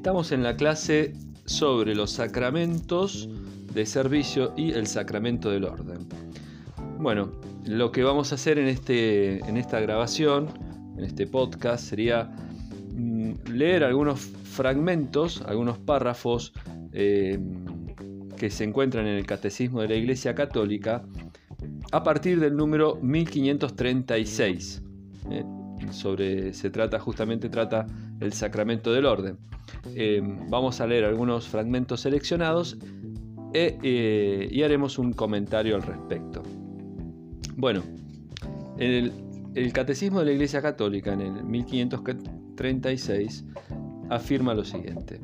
Estamos en la clase sobre los sacramentos de servicio y el sacramento del orden. Bueno, lo que vamos a hacer en, este, en esta grabación, en este podcast, sería mm, leer algunos fragmentos, algunos párrafos eh, que se encuentran en el Catecismo de la Iglesia Católica a partir del número 1536. Eh, sobre, se trata, justamente trata el sacramento del orden. Eh, vamos a leer algunos fragmentos seleccionados e, eh, y haremos un comentario al respecto. Bueno, en el, el Catecismo de la Iglesia Católica, en el 1536, afirma lo siguiente.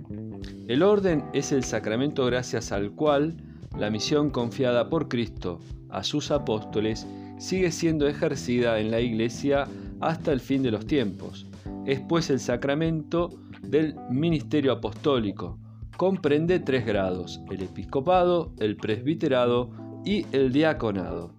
El orden es el sacramento gracias al cual la misión confiada por Cristo a sus apóstoles sigue siendo ejercida en la Iglesia hasta el fin de los tiempos. Es pues el sacramento del ministerio apostólico. Comprende tres grados, el episcopado, el presbiterado y el diaconado.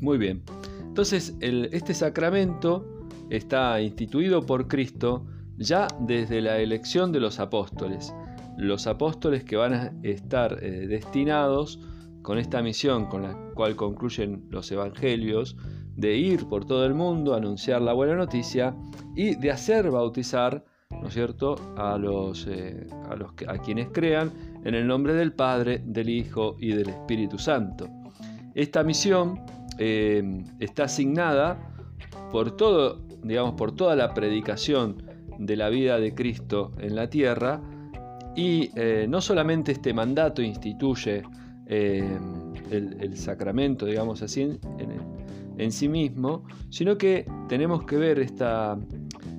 Muy bien, entonces este sacramento está instituido por Cristo ya desde la elección de los apóstoles. Los apóstoles que van a estar eh, destinados con esta misión con la cual concluyen los evangelios, de ir por todo el mundo, anunciar la buena noticia y de hacer bautizar, ¿no es cierto?, a los, eh, a, los a quienes crean en el nombre del Padre, del Hijo y del Espíritu Santo. Esta misión eh, está asignada por todo, digamos, por toda la predicación de la vida de Cristo en la tierra y eh, no solamente este mandato instituye el, sacramento, digamos así, en, en sí mismo, sino que tenemos que ver esta,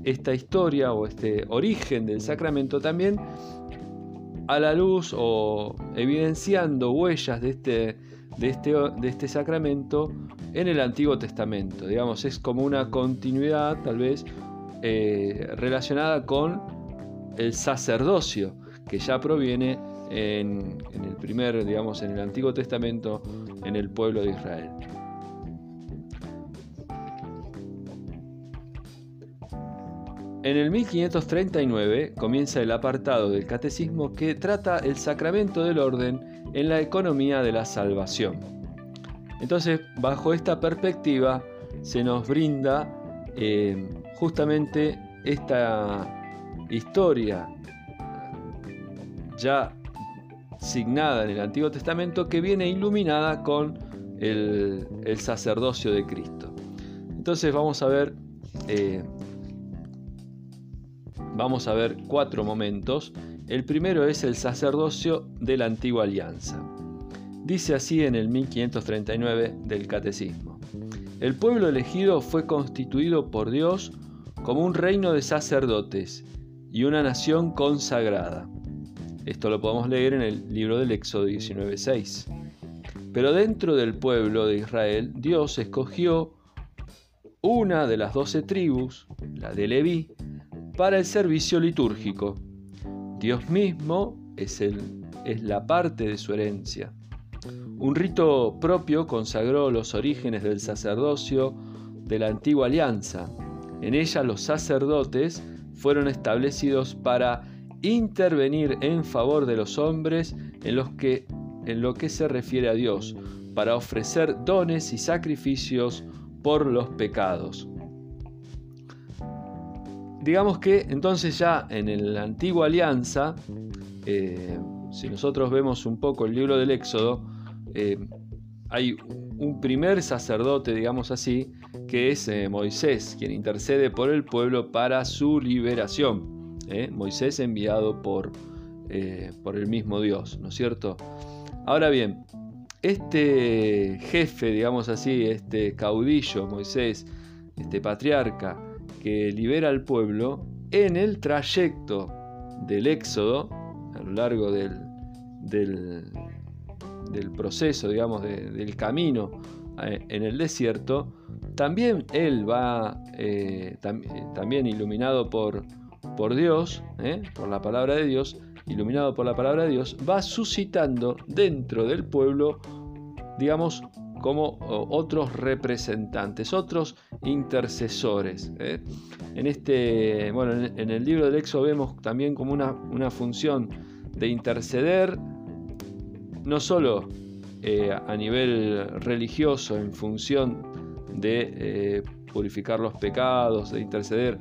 esta historia o este origen del sacramento también a la luz o evidenciando huellas de este, de este, de este sacramento en el Antiguo Testamento. Digamos, es como una continuidad tal vez eh, relacionada con el sacerdocio que ya proviene en, en, el primer, digamos, en el Antiguo Testamento en el pueblo de Israel. En el 1539 comienza el apartado del catecismo que trata el sacramento del orden en la economía de la salvación. Entonces, bajo esta perspectiva, se nos brinda eh, justamente esta historia ya signada en el Antiguo Testamento que viene iluminada con el, sacerdocio de Cristo. Entonces vamos a ver eh, vamos a ver cuatro momentos. El primero es el sacerdocio de la antigua alianza. Dice así en el 1539 del Catecismo. El pueblo elegido fue constituido por Dios como un reino de sacerdotes y una nación consagrada. Esto lo podemos leer en el libro del Éxodo 19.6. Pero dentro del pueblo de Israel, Dios escogió una de las doce tribus, la de Leví, para el servicio litúrgico. Dios mismo es, el, es la parte de su herencia. Un rito propio consagró los orígenes del sacerdocio de la antigua alianza. En ella los sacerdotes fueron establecidos para intervenir en favor de los hombres en, los que, en lo que se refiere a Dios, para ofrecer dones y sacrificios por los pecados. Digamos que entonces ya en la antigua alianza, eh, si nosotros vemos un poco el libro del Éxodo, eh, hay un primer sacerdote, digamos así, que es eh, Moisés, quien intercede por el pueblo para su liberación. Moisés enviado por, por el mismo Dios, ¿no es cierto? Ahora bien, este jefe, digamos así, este caudillo, Moisés, este patriarca, que libera al pueblo en el trayecto del éxodo, a lo largo del, del, proceso, digamos, del camino eh, en el desierto, también él va, eh, también iluminado por, por Dios, eh, por la palabra de Dios, iluminado por la palabra de Dios, va suscitando dentro del pueblo, digamos, como otros representantes, otros intercesores. ¿eh? En, este, bueno, en, el libro del Éxodo vemos también como una, una función de interceder, no solo eh, a nivel religioso en función de eh, purificar los pecados, de interceder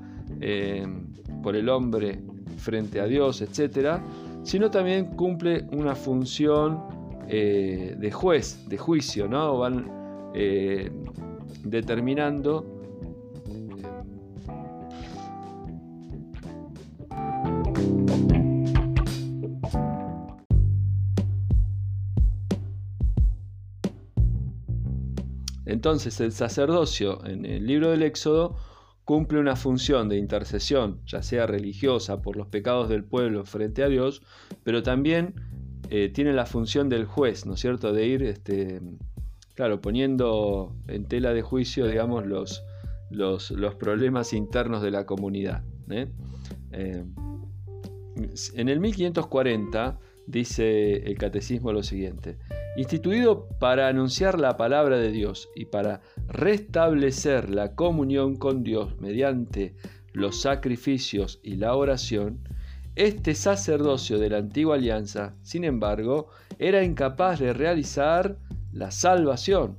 por el hombre frente a Dios, etc., sino también cumple una función eh, de juez, de juicio, ¿no? Van eh, determinando Entonces el sacerdocio en el libro del Éxodo cumple una función de intercesión, ya sea religiosa por los pecados del pueblo frente a Dios, pero también eh, tiene la función del juez, ¿no es cierto? De ir, este, claro, poniendo en tela de juicio, digamos, los, los, problemas internos de la comunidad. ¿eh? Eh, en el 1540 dice el catecismo lo siguiente, instituido para anunciar la palabra de Dios y para restablecer la comunión con Dios mediante los sacrificios y la oración, este sacerdocio de la antigua alianza, sin embargo, era incapaz de realizar la salvación,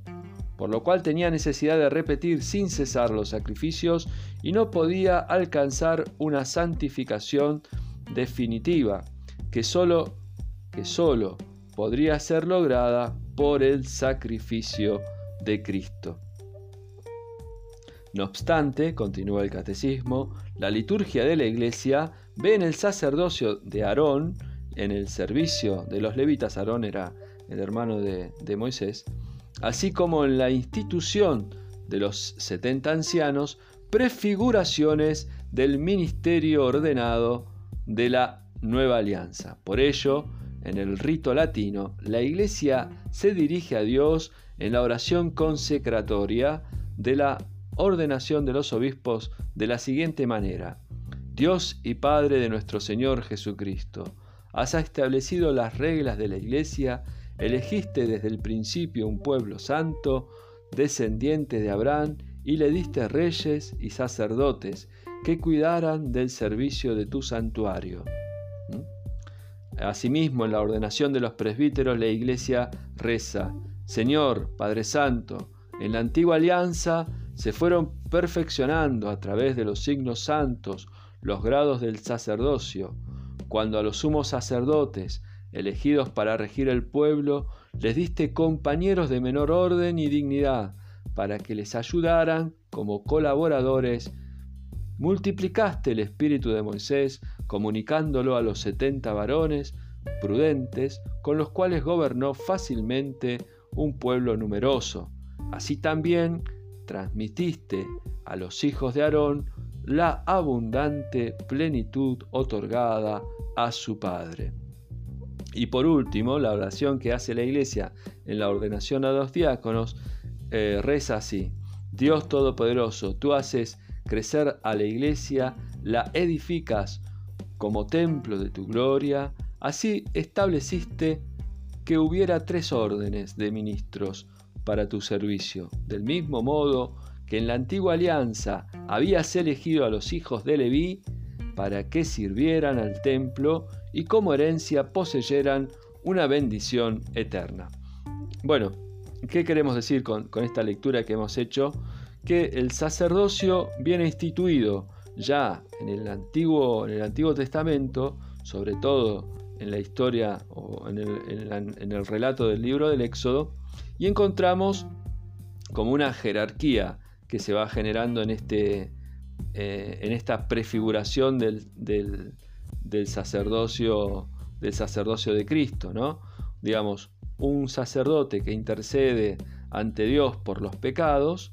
por lo cual tenía necesidad de repetir sin cesar los sacrificios y no podía alcanzar una santificación definitiva, que sólo, que solo podría ser lograda por el sacrificio de Cristo. No obstante, continúa el catecismo, la liturgia de la Iglesia ve en el sacerdocio de Aarón, en el servicio de los levitas, Aarón era el hermano de, Moisés, así como en la institución de los 70 ancianos, prefiguraciones del ministerio ordenado de la nueva alianza. Por ello, en el rito latino, la iglesia se dirige a Dios en la oración consecratoria de la ordenación de los obispos de la siguiente manera. Dios y Padre de nuestro Señor Jesucristo, has establecido las reglas de la Iglesia, elegiste desde el principio un pueblo santo, descendiente de Abraham, y le diste reyes y sacerdotes que cuidaran del servicio de tu santuario. ¿Mm? Asimismo, en la ordenación de los presbíteros, la Iglesia reza, Señor, Padre Santo, en la antigua alianza se fueron perfeccionando a través de los signos santos, los grados del sacerdocio, cuando a los sumos sacerdotes, elegidos para regir el pueblo, les diste compañeros de menor orden y dignidad, para que les ayudaran como colaboradores, multiplicaste el espíritu de Moisés, comunicándolo a los setenta varones prudentes, con los cuales gobernó fácilmente un pueblo numeroso. Así también transmitiste a los hijos de Aarón la abundante plenitud otorgada a su Padre. Y por último, la oración que hace la Iglesia en la ordenación a los diáconos eh, reza así. Dios Todopoderoso, tú haces crecer a la Iglesia, la edificas como templo de tu gloria, así estableciste que hubiera tres órdenes de ministros para tu servicio. Del mismo modo, que en la antigua alianza habías elegido a los hijos de Leví para que sirvieran al templo y como herencia poseyeran una bendición eterna. Bueno, ¿qué queremos decir con, esta lectura que hemos hecho? Que el sacerdocio viene instituido ya en el Antiguo, en el Antiguo Testamento, sobre todo en la historia o en el, en el relato del libro del Éxodo, y encontramos como una jerarquía que se va generando en, este, eh, en esta prefiguración del, del, sacerdocio, del sacerdocio de Cristo, ¿no? Digamos, un sacerdote que intercede ante Dios por los pecados,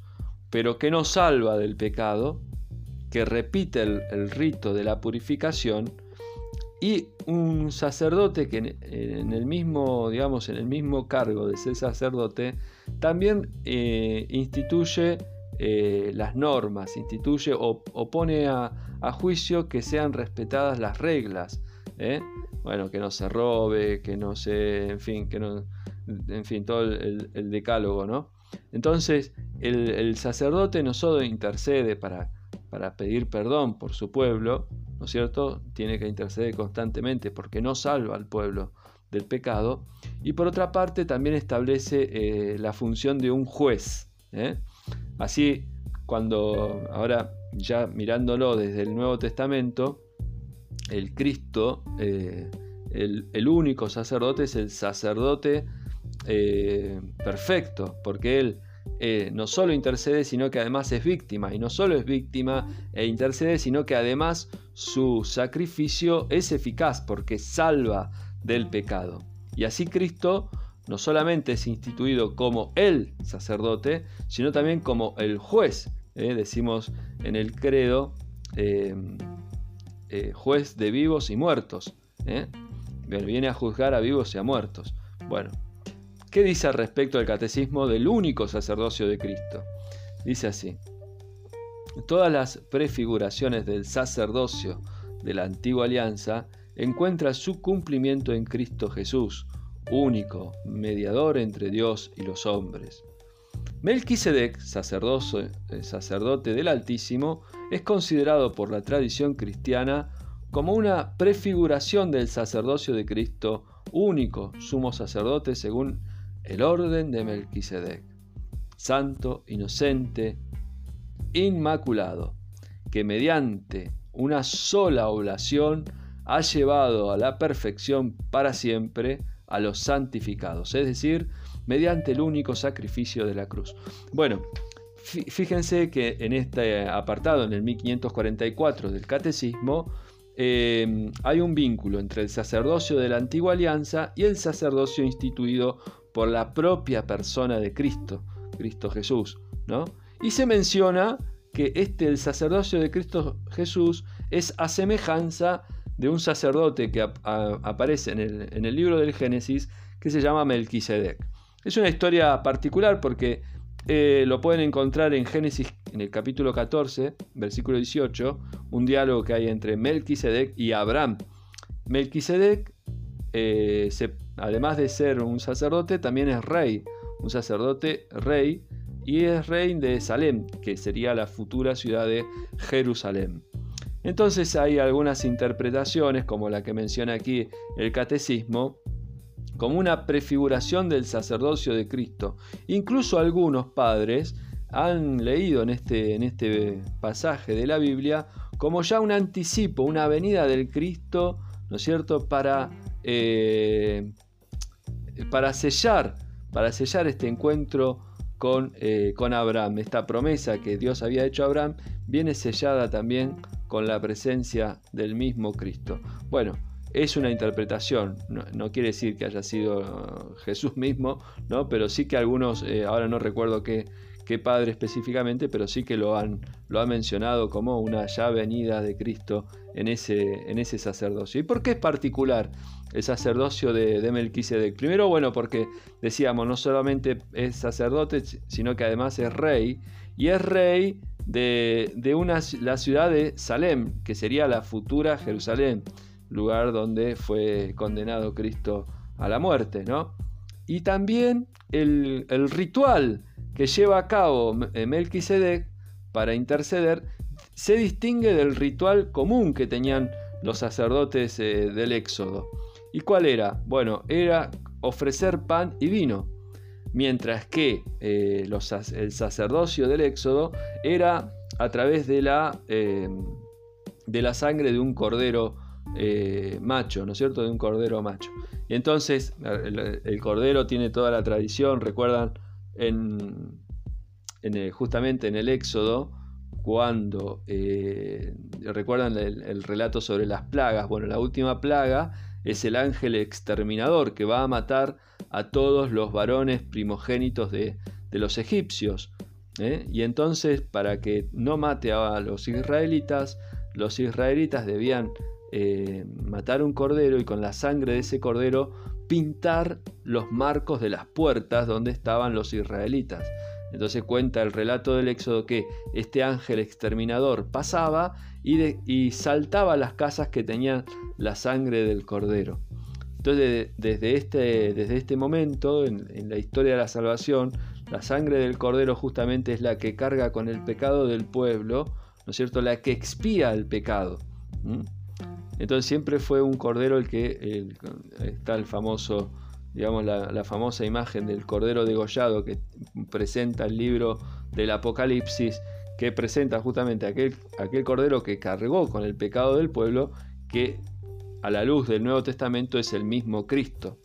pero que no salva del pecado, que repite el, rito de la purificación, y un sacerdote que en, el mismo, digamos, en el mismo cargo de ser sacerdote, también eh, instituye eh, las normas, instituye o, pone a, juicio que sean respetadas las reglas. ¿eh? Bueno, que no se robe, que no se, en fin, que no, en fin, todo el, decálogo, ¿no? Entonces, el, sacerdote no solo intercede para, para pedir perdón por su pueblo, ¿no es cierto? Tiene que interceder constantemente porque no salva al pueblo del pecado. Y por otra parte también establece eh, la función de un juez. ¿eh? Así, cuando ahora ya mirándolo desde el Nuevo Testamento, el Cristo, eh, el, único sacerdote es el sacerdote perfecto, porque Él no solo intercede, sino que además es víctima. Y no solo es víctima e intercede, sino que además su sacrificio es eficaz porque salva del pecado. Y así Cristo no solamente es instituido como el sacerdote, sino también como el juez. ¿eh? Decimos en el credo, em, eh, juez de vivos y muertos. ¿eh? Viene a juzgar a vivos y a muertos. Bueno, ¿qué dice al respecto del catecismo del único sacerdocio de Cristo? Dice así. Todas las prefiguraciones del sacerdocio de la antigua alianza encuentra su cumplimiento en Cristo Jesús, único mediador entre Dios y los hombres. Melquisedec, eh, sacerdote del Altísimo, es considerado por la tradición cristiana como una prefiguración del sacerdocio de Cristo, único sumo sacerdote según el orden de Melquisedec, santo, inocente, inmaculado, que mediante una sola oblación ha llevado a la perfección para siempre a los santificados, es decir, mediante el único sacrificio de la cruz. Bueno, fíjense que en este apartado, en el 1544 del Catecismo, eh, hay un vínculo entre el sacerdocio de la antigua alianza y el sacerdocio instituido por la propia persona de Cristo, Cristo Jesús, ¿no? Y se menciona que este, el sacerdocio de Cristo Jesús, es a semejanza de un sacerdote que aparece en el, libro del Génesis que se llama Melquisedec. Es una historia particular porque eh, lo pueden encontrar en Génesis en el capítulo 14, versículo 18, un diálogo que hay entre Melquisedec y Abraham. Melquisedec, eh, además de ser un sacerdote, también es rey, un sacerdote rey, y es rey de Salem, que sería la futura ciudad de Jerusalén. Entonces hay algunas interpretaciones, como la que menciona aquí el catecismo, como una prefiguración del sacerdocio de Cristo. Incluso algunos padres han leído en este, en este pasaje de la Biblia como ya un anticipo, una venida del Cristo, ¿no es cierto?, para, eh, para, sellar, para sellar este encuentro con, eh, con Abraham. Esta promesa que Dios había hecho a Abraham viene sellada también con la presencia del mismo Cristo. Bueno, es una interpretación, no, quiere decir que haya sido Jesús mismo, ¿no? pero sí que algunos, eh, ahora no recuerdo qué, padre específicamente, pero sí que lo han, lo mencionado como una ya venida de Cristo en ese, en ese sacerdocio. ¿Y por qué es particular el sacerdocio de, de Melquisedec? Primero, bueno, porque decíamos, no solamente es sacerdote, sino que además es rey, y es rey de, una, la ciudad de Salem, que sería la futura Jerusalén, lugar donde fue condenado Cristo a la muerte, ¿no? Y también el, ritual que lleva a cabo eh, Melquisedec para interceder se distingue del ritual común que tenían los sacerdotes eh, del Éxodo. ¿Y cuál era? Bueno, era ofrecer pan y vino mientras que eh, el sacerdocio del Éxodo era a través de la, eh, de la sangre de un cordero eh, macho, ¿no es cierto? De un cordero macho. Y entonces el, cordero tiene toda la tradición, recuerdan, en, justamente en el Éxodo, cuando recuerdan el relato sobre las plagas. Bueno, la última plaga es el ángel exterminador que va a matar a todos los varones primogénitos de, los egipcios. ¿eh? Y entonces, para que no mate a los israelitas, los israelitas debían eh, matar un cordero y con la sangre de ese cordero pintar los marcos de las puertas donde estaban los israelitas. Entonces cuenta el relato del Éxodo que este ángel exterminador pasaba y, y saltaba las casas que tenían la sangre del cordero. Entonces, desde este, desde este momento, en, la historia de la salvación, La sangre del cordero justamente es la que carga con el pecado del pueblo, ¿no es cierto? La que expía el pecado. Entonces siempre fue un cordero el que está el famoso, digamos, la, famosa imagen del cordero degollado que presenta el libro del Apocalipsis, que presenta justamente aquel, aquel cordero que cargó con el pecado del pueblo, que a la luz del Nuevo Testamento es el mismo Cristo.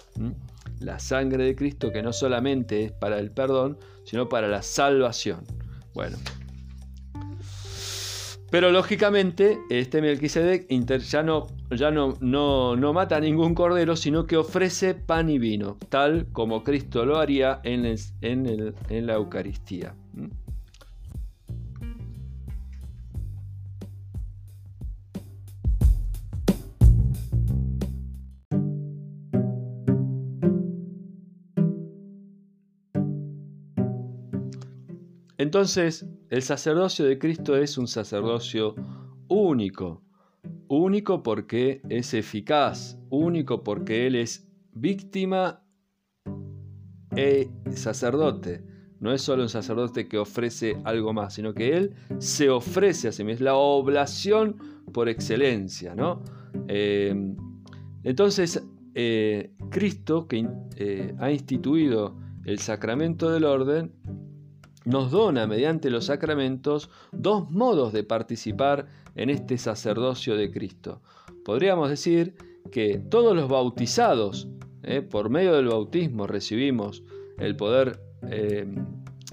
La sangre de Cristo que no solamente es para el perdón, sino para la salvación. Bueno, pero lógicamente, este Melquisedec ya, no, ya no, no, mata a ningún cordero, sino que ofrece pan y vino, tal como Cristo lo haría en, en la Eucaristía. Entonces, el sacerdocio de Cristo es un sacerdocio único, único porque es eficaz, único porque Él es víctima e sacerdote. No es solo un sacerdote que ofrece algo más, sino que Él se ofrece a sí mismo. Es la oblación por excelencia. ¿no? Eh, entonces, eh, Cristo, que eh, ha instituido el sacramento del orden, nos dona mediante los sacramentos dos modos de participar en este sacerdocio de Cristo. Podríamos decir que todos los bautizados, eh, por medio del bautismo, recibimos el poder, eh,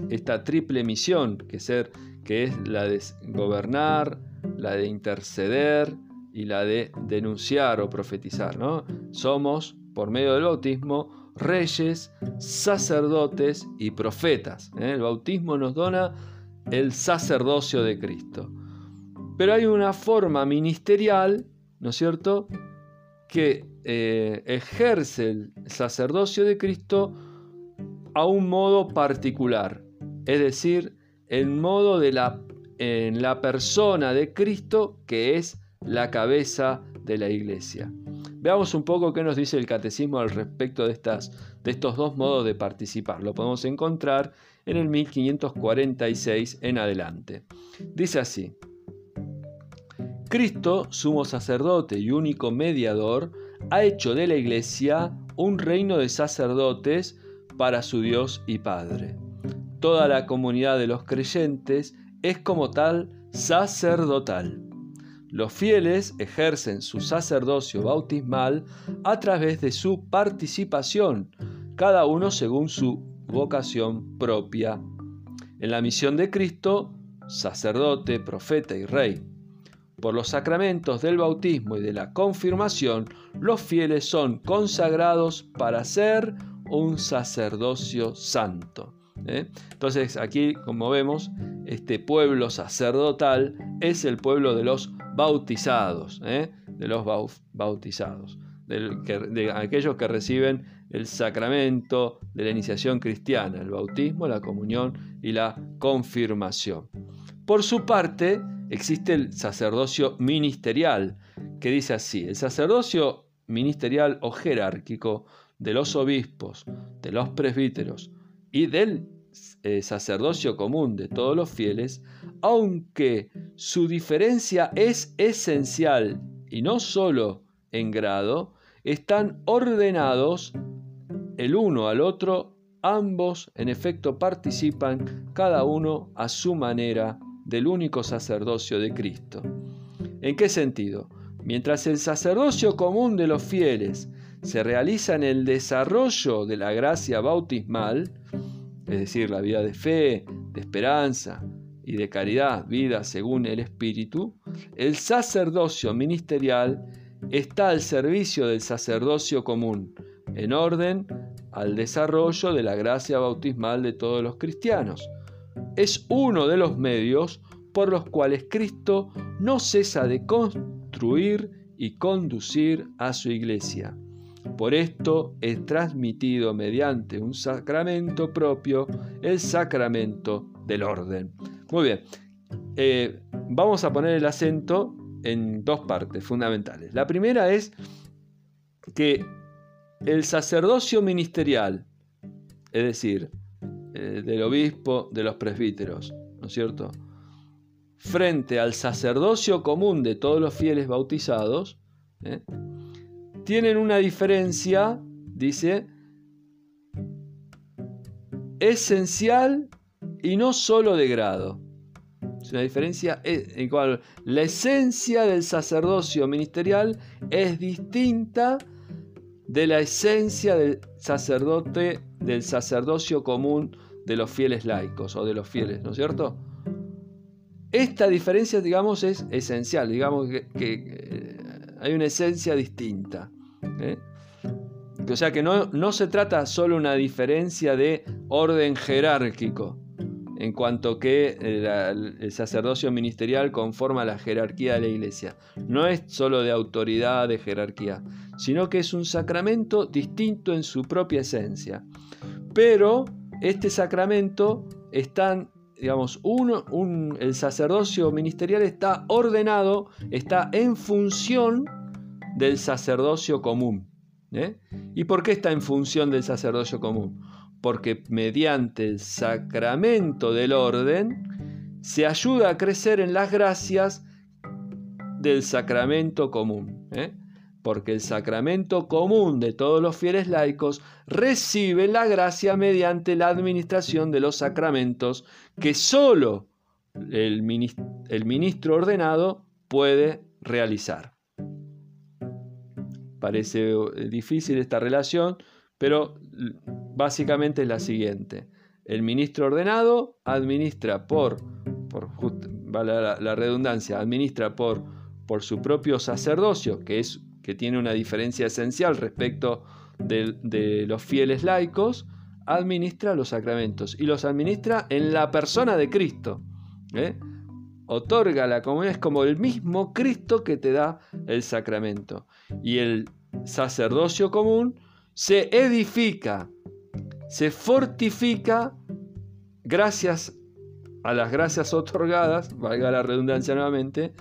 esta triple misión que, ser, que es la de gobernar, la de interceder y la de denunciar o profetizar. ¿no? Somos, por medio del bautismo, reyes, sacerdotes y profetas. ¿eh? El bautismo nos dona el sacerdocio de Cristo. Pero hay una forma ministerial, ¿no es cierto?, que eh, ejerce el sacerdocio de Cristo a un modo particular, es decir, en modo de la, en la persona de Cristo que es la cabeza de la iglesia. Veamos un poco qué nos dice el catecismo al respecto de, estas, de estos dos modos de participar. Lo podemos encontrar en el 1546 en adelante. Dice así, Cristo, sumo sacerdote y único mediador, ha hecho de la iglesia un reino de sacerdotes para su Dios y Padre. Toda la comunidad de los creyentes es como tal sacerdotal. Los fieles ejercen su sacerdocio bautismal a través de su participación, cada uno según su vocación propia. En la misión de Cristo, sacerdote, profeta y rey. Por los sacramentos del bautismo y de la confirmación, los fieles son consagrados para ser un sacerdocio santo. ¿Eh? Entonces aquí, como vemos, este pueblo sacerdotal es el pueblo de los bautizados, ¿eh? de los bautizados, de aquellos que reciben el sacramento de la iniciación cristiana, el bautismo, la comunión y la confirmación. Por su parte, existe el sacerdocio ministerial, que dice así, el sacerdocio ministerial o jerárquico de los obispos, de los presbíteros y del eh, sacerdocio común de todos los fieles, aunque su diferencia es esencial y no solo en grado, están ordenados el uno al otro, ambos en efecto participan cada uno a su manera del único sacerdocio de Cristo. ¿En qué sentido? Mientras el sacerdocio común de los fieles se realiza en el desarrollo de la gracia bautismal, es decir, la vida de fe, de esperanza y de caridad, vida según el Espíritu, el sacerdocio ministerial está al servicio del sacerdocio común, en orden al desarrollo de la gracia bautismal de todos los cristianos. Es uno de los medios por los cuales Cristo no cesa de construir y conducir a su iglesia. Por esto es transmitido mediante un sacramento propio, el sacramento del orden. Muy bien, eh, vamos a poner el acento en dos partes fundamentales. La primera es que el sacerdocio ministerial, es decir, eh, del obispo, de los presbíteros, ¿no es cierto? Frente al sacerdocio común de todos los fieles bautizados, ¿eh? Tienen una diferencia, dice, esencial y no solo de grado. Es una diferencia en cual la esencia del sacerdocio ministerial es distinta de la esencia del sacerdote, del sacerdocio común de los fieles laicos o de los fieles, ¿no es cierto? Esta diferencia, digamos, es esencial, digamos que, eh, hay una esencia distinta. ¿Eh? O sea que no, no se trata solo una diferencia de orden jerárquico, en cuanto que el, sacerdocio ministerial conforma la jerarquía de la iglesia. No es solo de autoridad, de jerarquía, sino que es un sacramento distinto en su propia esencia. Pero este sacramento está, digamos, el sacerdocio ministerial está ordenado, está en función del sacerdocio común. ¿eh? ¿Y por qué está en función del sacerdocio común? porque mediante el sacramento del orden se ayuda a crecer en las gracias del sacramento común. ¿eh? Porque el sacramento común de todos los fieles laicos recibe la gracia mediante la administración de los sacramentos que sólo el ministro ordenado puede realizar. Parece eh, difícil esta relación, pero básicamente es la siguiente. El ministro ordenado administra por, por la, redundancia, administra por, por su propio sacerdocio, que, es, que tiene una diferencia esencial respecto de, los fieles laicos, administra los sacramentos y los administra en la persona de Cristo. ¿eh? Otorga la comunión, es como el mismo Cristo que te da el sacramento. Y el sacerdocio común se edifica se fortifica gracias a las gracias otorgadas, valga la redundancia nuevamente,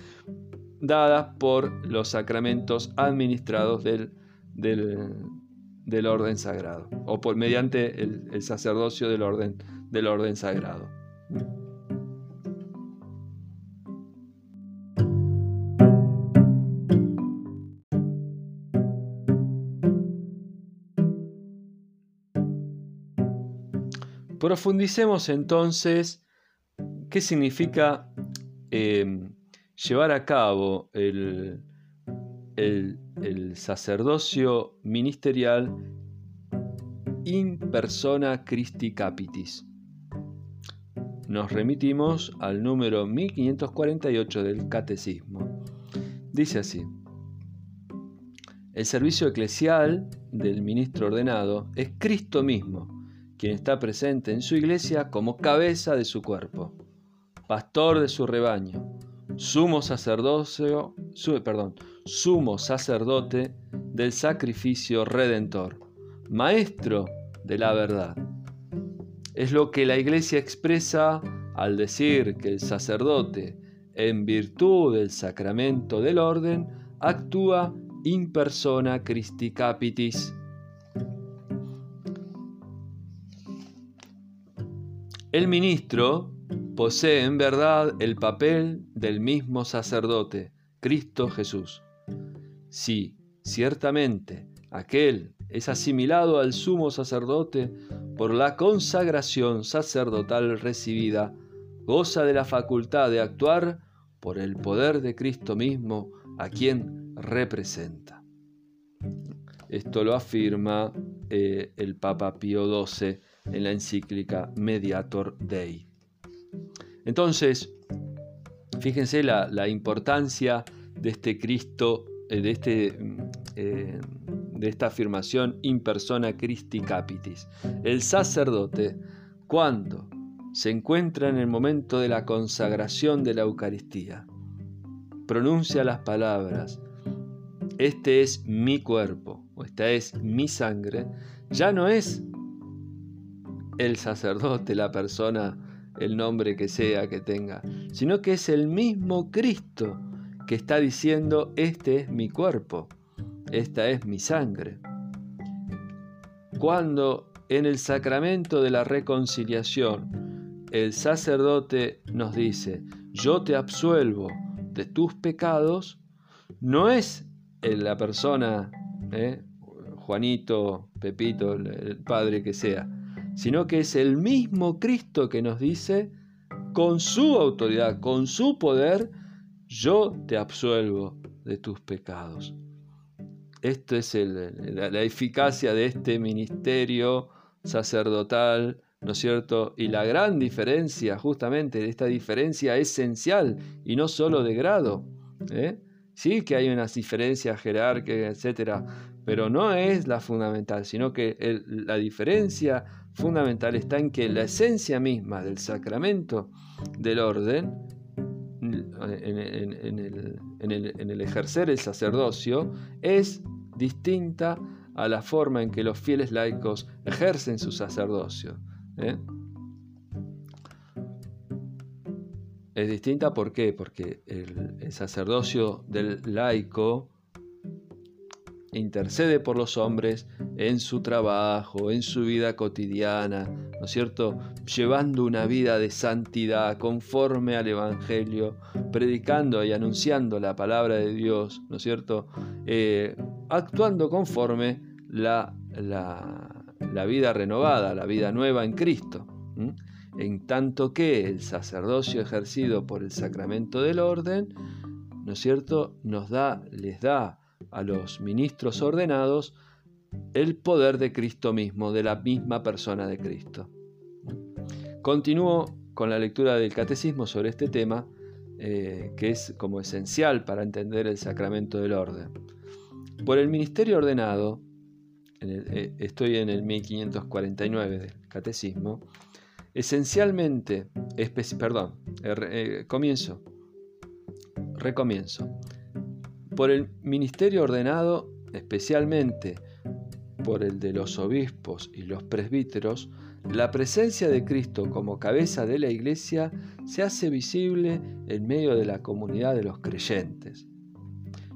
dadas por los sacramentos administrados del, del, orden sagrado, o por, mediante el, el sacerdocio del orden, del orden sagrado. Profundicemos entonces qué significa em, llevar a cabo el, sacerdocio ministerial in persona Christi Capitis. Nos remitimos al número 1548 del Catecismo. Dice así, el servicio eclesial del ministro ordenado es Cristo mismo quien está presente en su iglesia como cabeza de su cuerpo, pastor de su rebaño, sumo sumo sacerdote del sacrificio redentor, maestro de la verdad. Es lo que la iglesia expresa al decir que el sacerdote, en virtud del sacramento del orden, actúa in persona Christi Capitis El ministro posee en verdad el papel del mismo sacerdote, Cristo Jesús. Si, ciertamente, aquel es asimilado al sumo sacerdote por la consagración sacerdotal recibida, goza de la facultad de actuar por el poder de Cristo mismo a quien representa. Esto lo afirma eh, el Papa Pío XII en la encíclica Mediator Dei. Entonces, fíjense la, importancia de este Cristo, eh, de, este, eh, de esta afirmación in persona Christi Capitis. El sacerdote, cuando se encuentra en el momento de la consagración de la Eucaristía, pronuncia las palabras, este es mi cuerpo o esta es mi sangre, ya no es el sacerdote, la persona, el nombre que sea que tenga, sino que es el mismo Cristo que está diciendo, este es mi cuerpo, esta es mi sangre. Cuando en el sacramento de la reconciliación, el sacerdote nos dice, yo te absuelvo de tus pecados, no es la persona, ¿eh? Juanito, Pepito, el padre que sea, sino que es el mismo Cristo que nos dice, con su autoridad, con su poder, yo te absuelvo de tus pecados. Esto es la, eficacia de este ministerio sacerdotal, ¿no es cierto? Y la gran diferencia, justamente, de esta diferencia esencial y no solo de grado. ¿eh? Sí que hay unas diferencias jerárquicas, etcétera, pero no es la fundamental, sino que la diferencia fundamental está en que la esencia misma del sacramento del orden, en, el, ejercer el sacerdocio, es distinta a la forma en que los fieles laicos ejercen su sacerdocio. ¿eh? Es distinta ¿por qué? Porque el, sacerdocio del laico intercede por los hombres en su trabajo, en su vida cotidiana, ¿no es cierto? Llevando una vida de santidad conforme al Evangelio, predicando y anunciando la palabra de Dios, ¿no es cierto? Eh, actuando conforme la, la, vida renovada, la vida nueva en Cristo en tanto que el sacerdocio ejercido por el sacramento del orden, ¿no es cierto?, nos da, les da a los ministros ordenados el poder de Cristo mismo, de la misma persona de Cristo. Continúo con la lectura del catecismo sobre este tema, eh, que es como esencial para entender el sacramento del orden. Por el ministerio ordenado, eh, estoy en el 1549 del catecismo, Esencialmente, perdón, eh, comienzo, recomienzo. Por el ministerio ordenado, especialmente por el de los obispos y los presbíteros, la presencia de Cristo como cabeza de la iglesia se hace visible en medio de la comunidad de los creyentes.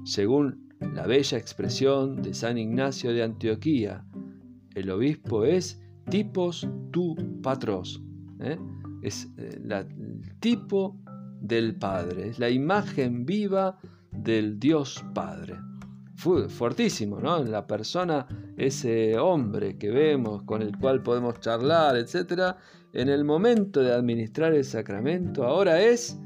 Según la bella expresión de San Ignacio de Antioquía, el obispo es tipos tu patros, ¿eh? es eh, el tipo del Padre, es la imagen viva del Dios Padre. Fue fuertísimo, ¿no? La persona, ese hombre que vemos, con el cual podemos charlar, etc., en el momento de administrar el sacramento, ahora es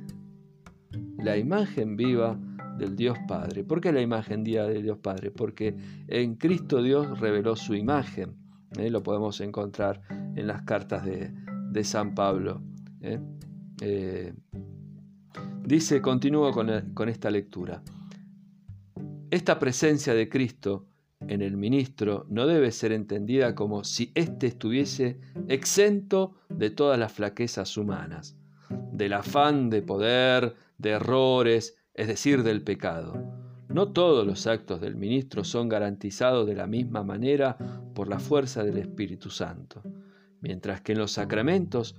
la imagen viva del Dios Padre. ¿Por qué la imagen viva del Dios Padre? Porque en Cristo Dios reveló su imagen. ¿eh? Lo podemos encontrar en las cartas de, San Pablo. ¿eh? Eh, dice, continúo con, con esta lectura. Esta presencia de Cristo en el ministro no debe ser entendida como si éste estuviese exento de todas las flaquezas humanas, del afán de poder, de errores, es decir, del pecado. No todos los actos del ministro son garantizados de la misma manera por la fuerza del Espíritu Santo mientras que en los sacramentos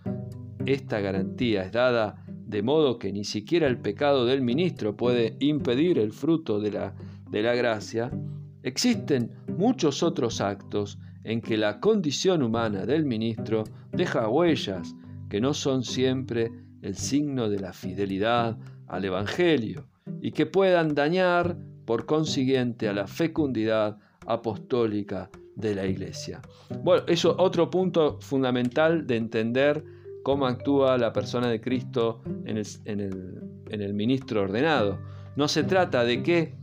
esta garantía es dada de modo que ni siquiera el pecado del ministro puede impedir el fruto de la, de la gracia, existen muchos otros actos en que la condición humana del ministro deja huellas que no son siempre el signo de la fidelidad al Evangelio y que puedan dañar por consiguiente a la fecundidad apostólica de la iglesia. Bueno, eso otro punto fundamental de entender cómo actúa la persona de Cristo en el, ministro ordenado. No se trata de que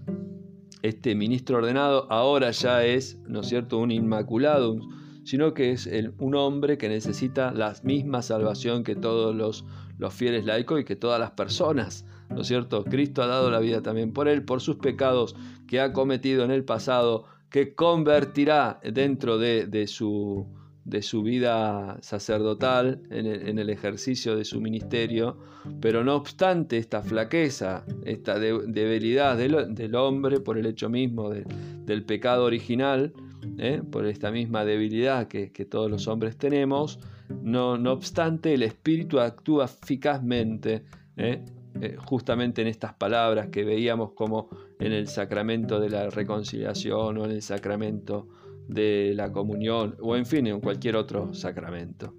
este ministro ordenado ahora ya es, ¿no es cierto?, un inmaculado, sino que es un hombre que necesita la misma salvación que todos los, fieles laicos y que todas las personas, ¿no es cierto? Cristo ha dado la vida también por él, por sus pecados que ha cometido en el pasado, que convertirá dentro de, su, de su, vida sacerdotal, en el, ejercicio de su ministerio, pero no obstante esta flaqueza, esta debilidad del, hombre por el hecho mismo del pecado original, ¿eh? por esta misma debilidad que, todos los hombres tenemos, no, no, obstante el Espíritu actúa eficazmente ¿eh? Eh, justamente en estas palabras que veíamos como en el sacramento de la reconciliación o en el sacramento de la comunión o en fin, en cualquier otro sacramento.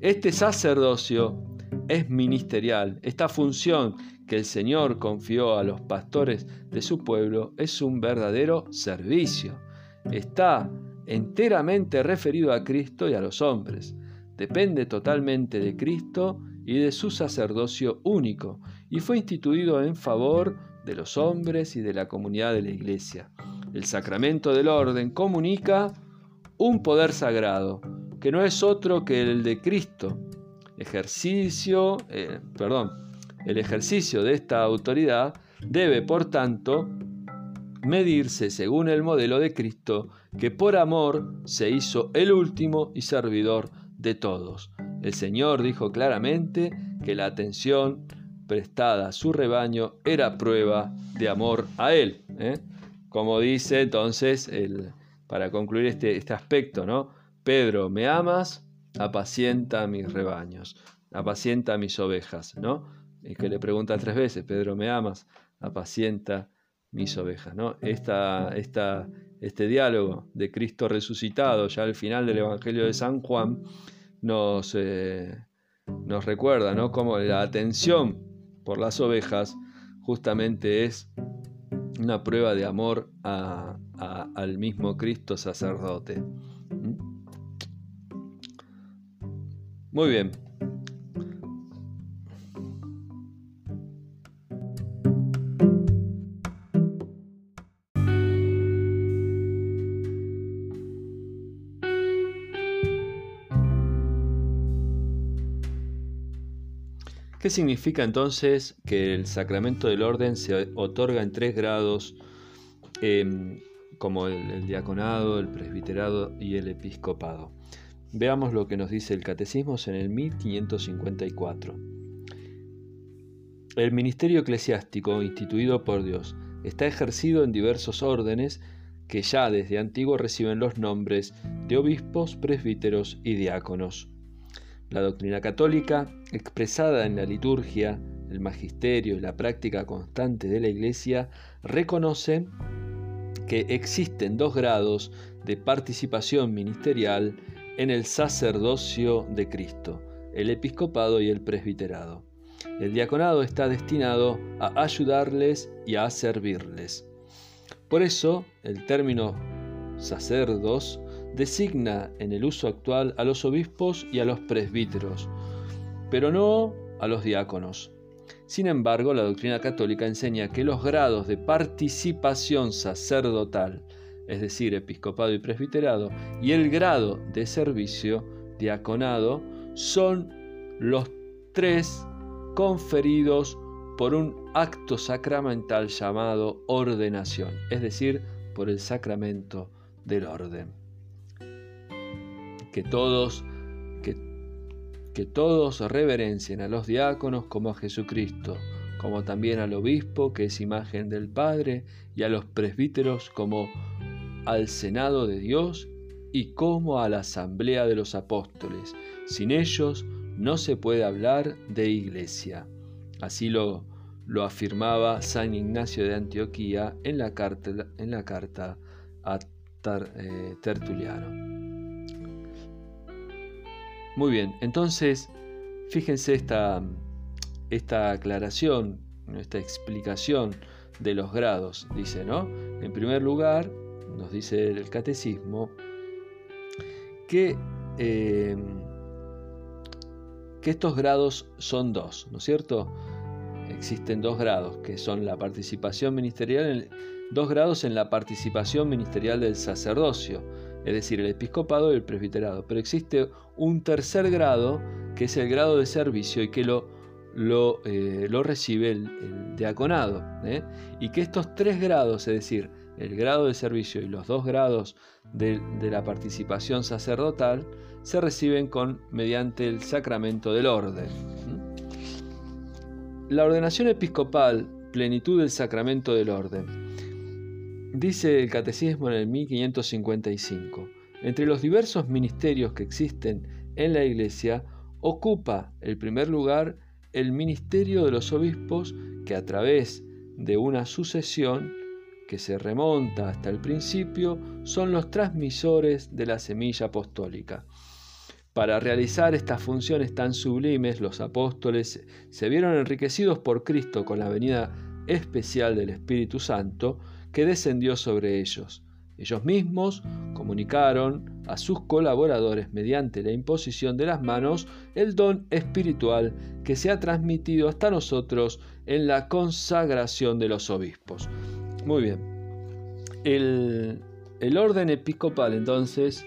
Este sacerdocio es ministerial. Esta función que el Señor confió a los pastores de su pueblo es un verdadero servicio. Está enteramente referido a Cristo y a los hombres. Depende totalmente de Cristo y de su sacerdocio único, y fue instituido en favor de los hombres y de la comunidad de la Iglesia. El sacramento del orden comunica un poder sagrado, que no es otro que el de Cristo. Ejercicio, eh, perdón, el ejercicio de esta autoridad debe, por tanto, medirse según el modelo de Cristo, que por amor se hizo el último y servidor de todos. El Señor dijo claramente que la atención prestada a su rebaño era prueba de amor a Él. ¿eh? Como dice entonces, el, para concluir este, este aspecto, ¿no? Pedro, ¿me amas? Apacienta mis rebaños, apacienta mis ovejas, ¿no? Y que le pregunta tres veces, Pedro, ¿me amas? Apacienta mis ovejas, ¿no? Esta, esta, este diálogo de Cristo resucitado, ya al final del Evangelio de San Juan, nos, eh, nos recuerda, ¿no? Como la atención por las ovejas justamente es una prueba de amor al mismo Cristo sacerdote. ¿Mm? Muy bien, ¿Qué significa entonces que el sacramento del orden se otorga en tres grados, em, como el, diaconado, el presbiterado y el episcopado? Veamos lo que nos dice el Catecismo en el 1554. El ministerio eclesiástico instituido por Dios está ejercido en diversos órdenes que ya desde antiguo reciben los nombres de obispos, presbíteros y diáconos. La doctrina católica, expresada en la liturgia, el magisterio y la práctica constante de la Iglesia, reconoce que existen dos grados de participación ministerial en el sacerdocio de Cristo, el episcopado y el presbiterado. El diaconado está destinado a ayudarles y a servirles. Por eso, el término sacerdos designa en el uso actual a los obispos y a los presbíteros, pero no a los diáconos. Sin embargo, la doctrina católica enseña que los grados de participación sacerdotal, es decir, episcopado y presbiterado, y el grado de servicio, diaconado, son los tres conferidos por un acto sacramental llamado ordenación, es decir, por el sacramento del orden que todos, que, que todos reverencien a los diáconos como a Jesucristo, como también al obispo, que es imagen del Padre, y a los presbíteros como al Senado de Dios y como a la Asamblea de los Apóstoles. Sin ellos no se puede hablar de iglesia. Así lo, lo afirmaba San Ignacio de Antioquía en la carta, en la carta a eh, Tertuliano. Muy bien, entonces, fíjense esta, esta aclaración, esta explicación de los grados, dice, ¿no? En primer lugar, nos dice el catecismo, que, em, que estos grados son dos, ¿no es cierto? Existen dos grados, que son la participación ministerial, dos grados en la participación ministerial del sacerdocio es decir, el episcopado y el presbiterado. Pero existe un tercer grado, que es el grado de servicio y que lo, lo, eh, lo recibe el, diaconado. ¿eh? Y que estos tres grados, es decir, el grado de servicio y los dos grados de, la participación sacerdotal, se reciben con, mediante el sacramento del orden. La ordenación episcopal, plenitud del sacramento del orden. Dice el Catecismo en el 1555, entre los diversos ministerios que existen en la Iglesia, ocupa el primer lugar el ministerio de los obispos que a través de una sucesión que se remonta hasta el principio, son los transmisores de la semilla apostólica. Para realizar estas funciones tan sublimes, los apóstoles se vieron enriquecidos por Cristo con la venida especial del Espíritu Santo que descendió sobre ellos. Ellos mismos comunicaron a sus colaboradores mediante la imposición de las manos el don espiritual que se ha transmitido hasta nosotros en la consagración de los obispos. Muy bien. El, orden episcopal entonces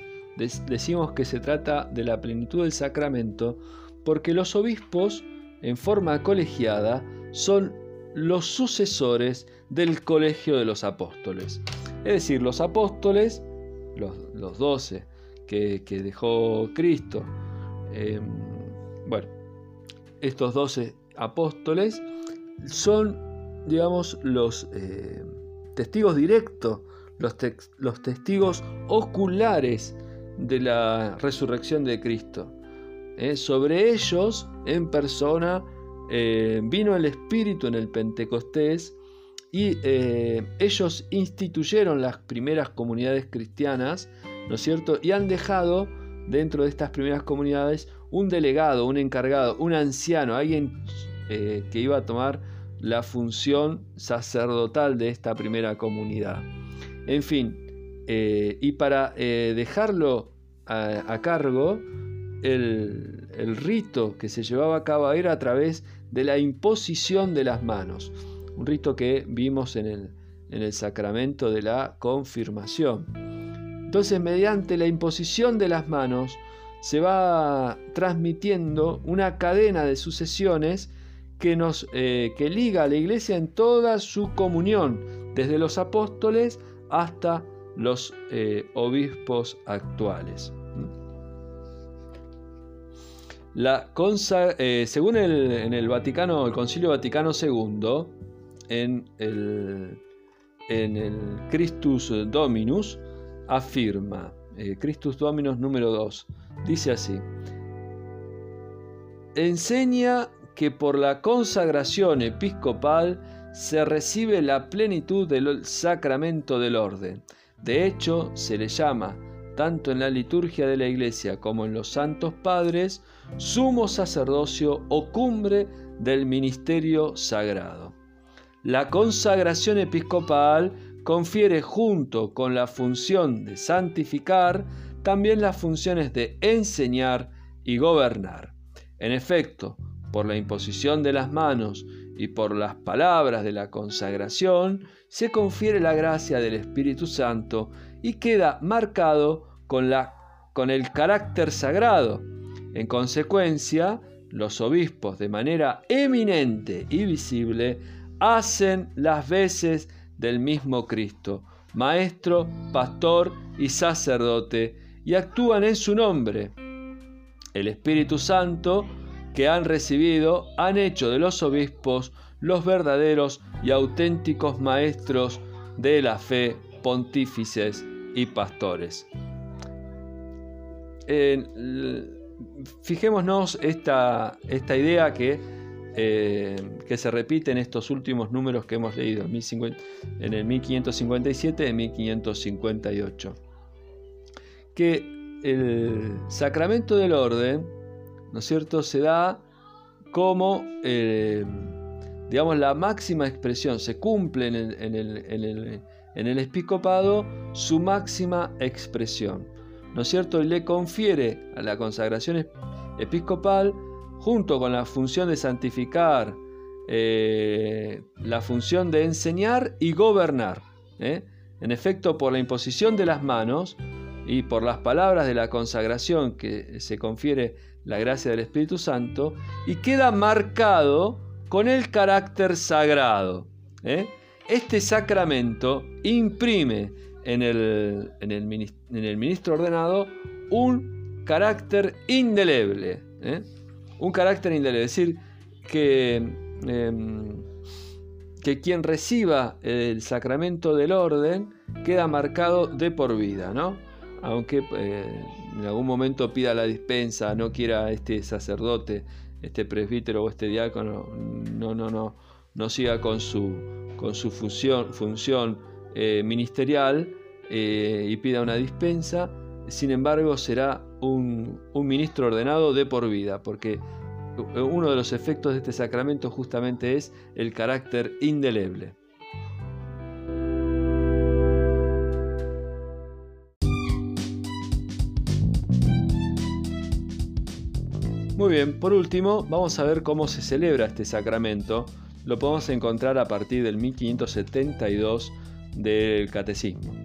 decimos que se trata de la plenitud del sacramento porque los obispos en forma colegiada son los sucesores del colegio de los apóstoles. Es decir, los apóstoles, los, doce que, dejó Cristo, em, bueno, estos doce apóstoles son, digamos, los eh, testigos directos, los, los testigos oculares de la resurrección de Cristo. Eh, sobre ellos, en persona, eh, vino el Espíritu en el Pentecostés y eh, ellos instituyeron las primeras comunidades cristianas, ¿no es cierto? Y han dejado dentro de estas primeras comunidades un delegado, un encargado, un anciano, alguien que iba a tomar la función sacerdotal de esta primera comunidad. En fin, y para dejarlo a, cargo, el, rito que se llevaba a cabo era a través de la imposición de las manos, un rito que vimos en el, en el sacramento de la confirmación. Entonces, mediante la imposición de las manos, se va transmitiendo una cadena de sucesiones que, nos, eh, que liga a la iglesia en toda su comunión, desde los apóstoles hasta los eh, obispos actuales. La eh, según el, en el Vaticano, el Concilio Vaticano II, en el, en el Christus Dominus, afirma, eh, Christus Dominus número 2, dice así, enseña que por la consagración episcopal se recibe la plenitud del sacramento del orden. De hecho, se le llama tanto en la liturgia de la Iglesia como en los santos padres, sumo sacerdocio o cumbre del ministerio sagrado. La consagración episcopal confiere junto con la función de santificar también las funciones de enseñar y gobernar. En efecto, por la imposición de las manos y por las palabras de la consagración, se confiere la gracia del Espíritu Santo y queda marcado con, la, con el carácter sagrado. En consecuencia, los obispos de manera eminente y visible hacen las veces del mismo Cristo, maestro, pastor y sacerdote, y actúan en su nombre. El Espíritu Santo que han recibido han hecho de los obispos los verdaderos y auténticos maestros de la fe, pontífices y pastores fijémonos esta, esta idea que, eh, que, se repite en estos últimos números que hemos leído, en el 1557 y 1558. Que el sacramento del orden, ¿no es cierto?, se da como, eh, digamos, la máxima expresión, se cumple en el, en el episcopado su máxima expresión. ¿no es cierto? Y le confiere a la consagración episcopal, junto con la función de santificar, eh, la función de enseñar y gobernar. ¿eh? En efecto, por la imposición de las manos y por las palabras de la consagración que se confiere la gracia del Espíritu Santo, y queda marcado con el carácter sagrado. ¿eh? Este sacramento imprime en el, en el, ministro ordenado un carácter indeleble. Un carácter indeleble. Es decir, que, em, que quien reciba el sacramento del orden queda marcado de por vida, ¿no? Aunque eh, en algún momento pida la dispensa, no quiera este sacerdote, este presbítero o este diácono, no, no, no, no siga con su, con su función, eh, ministerial eh, y pida una dispensa, sin embargo será un, un ministro ordenado de por vida, porque uno de los efectos de este sacramento justamente es el carácter indeleble. Muy bien, por último, vamos a ver cómo se celebra este sacramento. Lo podemos encontrar a partir del 1572 del Catecismo.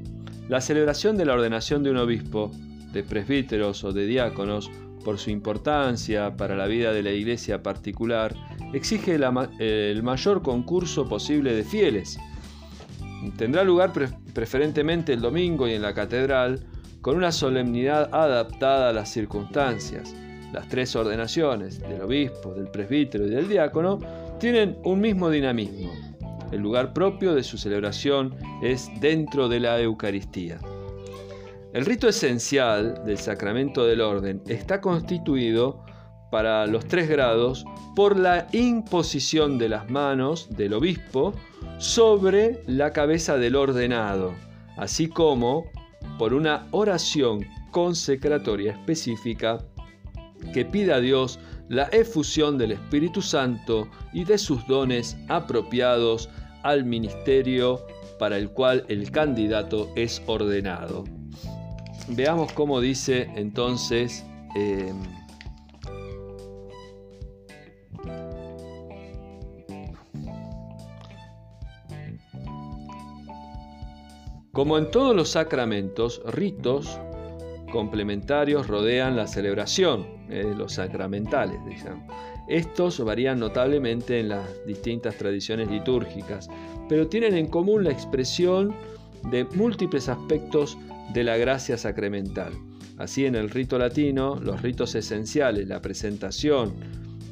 La celebración de la ordenación de un obispo, de presbíteros o de diáconos, por su importancia para la vida de la iglesia particular, exige el mayor concurso posible de fieles. Tendrá lugar preferentemente el domingo y en la catedral, con una solemnidad adaptada a las circunstancias las tres ordenaciones del obispo, del presbítero y del diácono tienen un mismo dinamismo. El lugar propio de su celebración es dentro de la Eucaristía. El rito esencial del sacramento del orden está constituido para los tres grados por la imposición de las manos del obispo sobre la cabeza del ordenado, así como por una oración consecratoria específica que pida a Dios la efusión del Espíritu Santo y de sus dones apropiados al ministerio para el cual el candidato es ordenado. Veamos cómo dice entonces em, Como en todos los sacramentos, ritos complementarios rodean la celebración, eh, los sacramentales, Estos varían notablemente en las distintas tradiciones litúrgicas, pero tienen en común la expresión de múltiples aspectos de la gracia sacramental. Así en el rito latino, los ritos esenciales, la presentación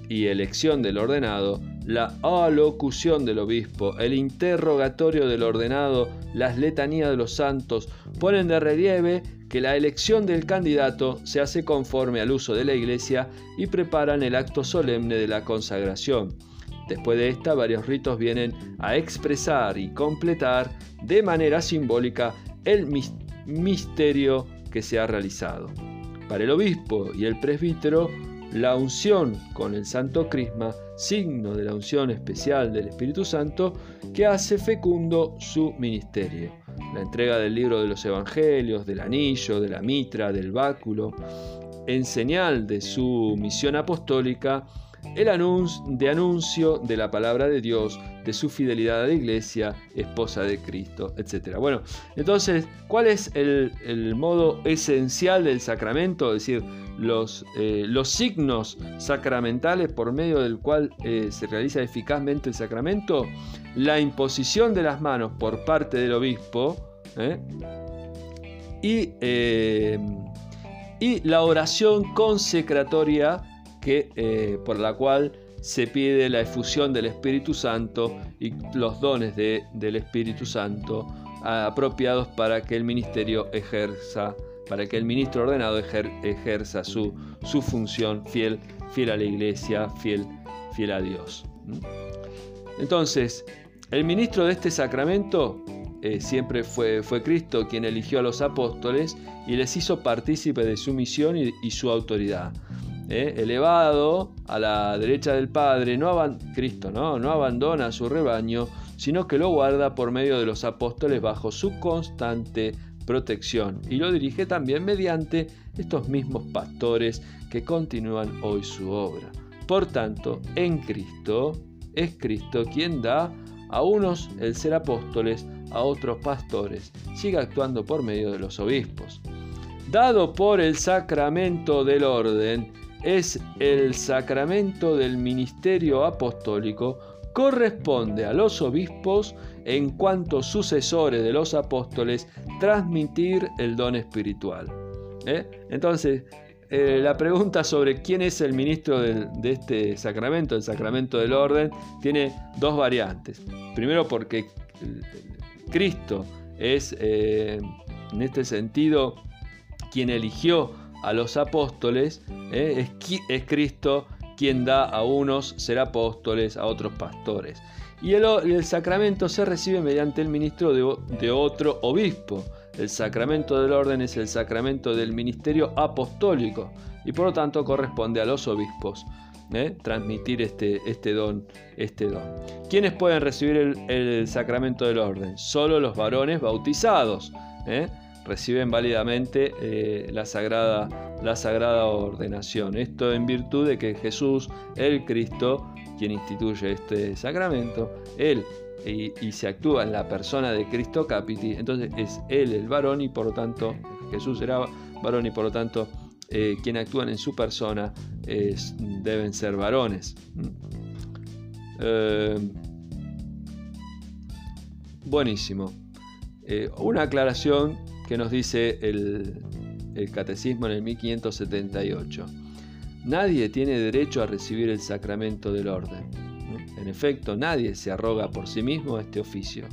y elección del ordenado, la alocución del obispo, el interrogatorio del ordenado, las letanías de los santos, ponen de relieve que la elección del candidato se hace conforme al uso de la iglesia y preparan el acto solemne de la consagración. Después de esta, varios ritos vienen a expresar y completar de manera simbólica el misterio que se ha realizado. Para el obispo y el presbítero, la unción con el Santo Crisma, signo de la unción especial del Espíritu Santo, que hace fecundo su ministerio. La entrega del libro de los Evangelios, del anillo, de la mitra, del báculo, en señal de su misión apostólica, el anuncio de anuncio de la palabra de Dios, de su fidelidad a la iglesia, esposa de Cristo, etc. Bueno, entonces, ¿cuál es el, modo esencial del sacramento? Es decir, los, eh, los signos sacramentales por medio del cual eh, se realiza eficazmente el sacramento, la imposición de las manos por parte del obispo ¿eh? y, y la oración consecratoria que, por la cual se pide la efusión del Espíritu Santo y los dones del Espíritu Santo apropiados para que el ministerio ejerza, para que el ministro ordenado ejerza su, su función fiel, fiel a la iglesia, fiel, fiel a Dios. Entonces, el ministro de este sacramento eh, siempre fue, fue, Cristo quien eligió a los apóstoles y les hizo partícipe de su misión y su autoridad. ¿Eh? elevado a la derecha del Padre, no Cristo ¿no? no abandona su rebaño, sino que lo guarda por medio de los apóstoles bajo su constante protección y lo dirige también mediante estos mismos pastores que continúan hoy su obra. Por tanto, en Cristo es Cristo quien da a unos el ser apóstoles, a otros pastores, sigue actuando por medio de los obispos. Dado por el sacramento del orden, es el sacramento del ministerio apostólico, corresponde a los obispos, en cuanto sucesores de los apóstoles, transmitir el don espiritual. ¿eh? Entonces, eh, la pregunta sobre quién es el ministro de, este sacramento, el sacramento del orden, tiene dos variantes. Primero porque Cristo es, eh, en este sentido, quien eligió a los apóstoles, ¿eh? es, Cristo quien da a unos ser apóstoles, a otros pastores. Y el, sacramento se recibe mediante el ministro de, otro obispo. El sacramento del orden es el sacramento del ministerio apostólico y por lo tanto corresponde a los obispos. ¿eh? transmitir este, este, don, este don. ¿Quiénes pueden recibir el, sacramento del orden? Solo los varones bautizados. ¿eh? Reciben válidamente eh, la, sagrada, la sagrada ordenación. Esto en virtud de que Jesús, el Cristo, quien instituye este sacramento, Él y, se actúa en la persona de Cristo Capiti, entonces es Él el varón y por lo tanto Jesús era varón y por lo tanto eh, quien actúan en su persona deben ser varones. Eh, buenísimo. una aclaración que nos dice el, catecismo en el 1578. Nadie tiene derecho a recibir el sacramento del orden. En efecto, nadie se arroga por sí mismo este oficio.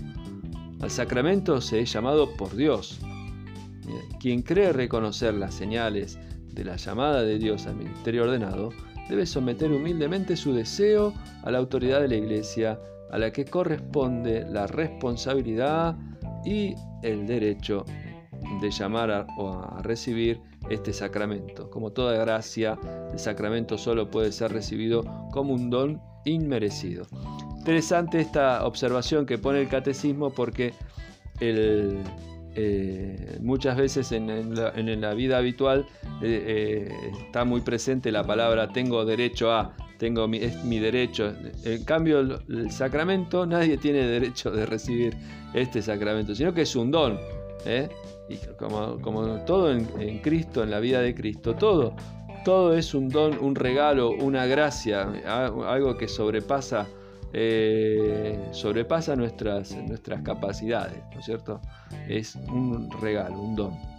Al sacramento se es llamado por Dios. Quien cree reconocer las señales de la llamada de Dios al ministerio ordenado, debe someter humildemente su deseo a la autoridad de la Iglesia, a la que corresponde la responsabilidad y el derecho de llamar a, o a recibir este sacramento. Como toda gracia, el sacramento solo puede ser recibido como un don inmerecido. Interesante esta observación que pone el catecismo porque eh, muchas veces en, la, vida habitual eh, eh, está muy presente la palabra tengo derecho a, tengo mi, es mi derecho. En cambio, el, el, sacramento, nadie tiene derecho de recibir este sacramento, sino que es un don. Como, todo en, Cristo, en la vida de Cristo, todo, todo es un don, un regalo, una gracia, algo que sobrepasa, eh, sobrepasa nuestras, nuestras capacidades, ¿no es cierto? Es un regalo, un don.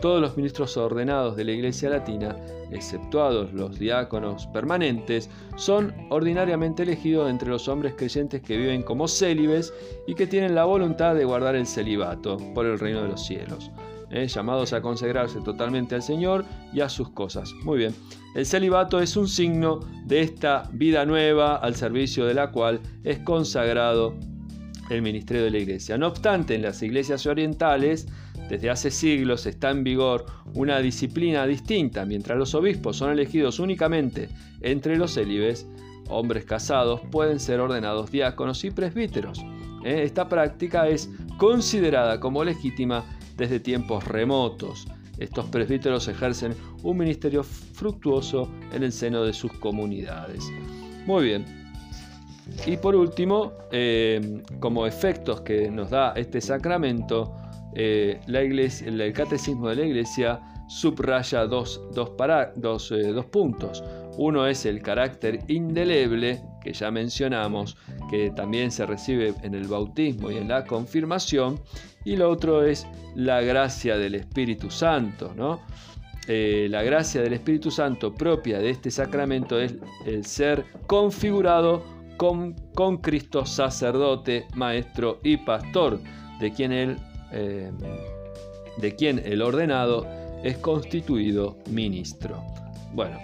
Todos los ministros ordenados de la Iglesia Latina, exceptuados los diáconos permanentes, son ordinariamente elegidos entre los hombres creyentes que viven como célibes y que tienen la voluntad de guardar el celibato por el reino de los cielos. ¿eh? llamados a consagrarse totalmente al Señor y a sus cosas. Muy bien, el celibato es un signo de esta vida nueva al servicio de la cual es consagrado el ministerio de la iglesia. No obstante, en las iglesias orientales, desde hace siglos está en vigor una disciplina distinta, mientras los obispos son elegidos únicamente entre los célibes, hombres casados pueden ser ordenados diáconos y presbíteros. ¿eh? Esta práctica es considerada como legítima desde tiempos remotos. Estos presbíteros ejercen un ministerio fructuoso en el seno de sus comunidades. Muy bien. Y por último, eh, como efectos que nos da este sacramento, eh, la iglesia, el catecismo de la iglesia subraya dos, eh, dos, puntos. Uno es el carácter indeleble, que ya mencionamos, que también se recibe en el bautismo y en la confirmación. Y lo otro es la gracia del Espíritu Santo. ¿no? Eh, la gracia del Espíritu Santo propia de este sacramento es el ser configurado con, con Cristo sacerdote, maestro y pastor, de quien él eh, de quien el ordenado es constituido ministro. Bueno,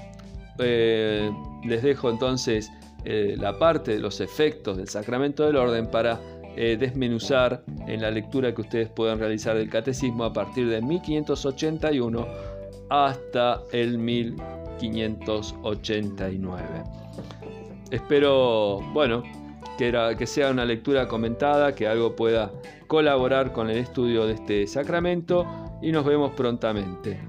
eh, les dejo entonces eh, la parte de los efectos del sacramento del orden para desmenuzar en la lectura que ustedes pueden realizar del catecismo a partir de 1581 hasta el 1589. Espero, bueno, que, sea una lectura comentada, que algo pueda colaborar con el estudio de este sacramento y nos vemos prontamente.